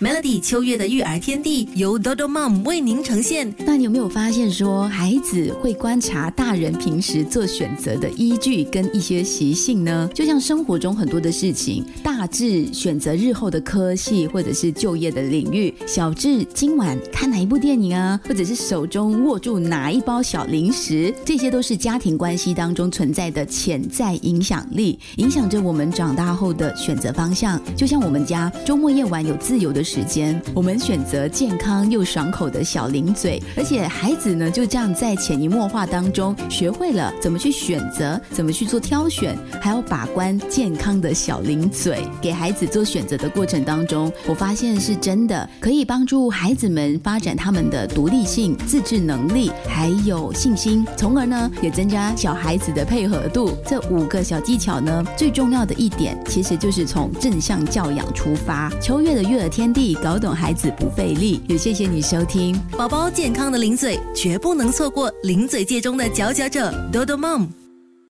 Melody 秋月的育儿天地由 Dodo Mom 为您呈现。那你有没有发现说，孩子会观察大人平时做选择的依据跟一些习性呢？就像生活中很多的事情，大致选择日后的科系或者是就业的领域，小至今晚看哪一部电影啊，或者是手中握住哪一包小零食，这些都是家庭关系当中存在的潜在影响力，影响着我们长大后的选择方向。就像我们家周末夜晚有自由的。时间，我们选择健康又爽口的小零嘴，而且孩子呢就这样在潜移默化当中学会了怎么去选择，怎么去做挑选，还要把关健康的小零嘴。给孩子做选择的过程当中，我发现是真的可以帮助孩子们发展他们的独立性、自制能力，还有信心，从而呢也增加小孩子的配合度。这五个小技巧呢，最重要的一点其实就是从正向教养出发。秋月的育儿天。地搞懂孩子不费力，也谢谢你收听宝宝健康的零嘴，绝不能错过零嘴界中的佼佼者，多多妈。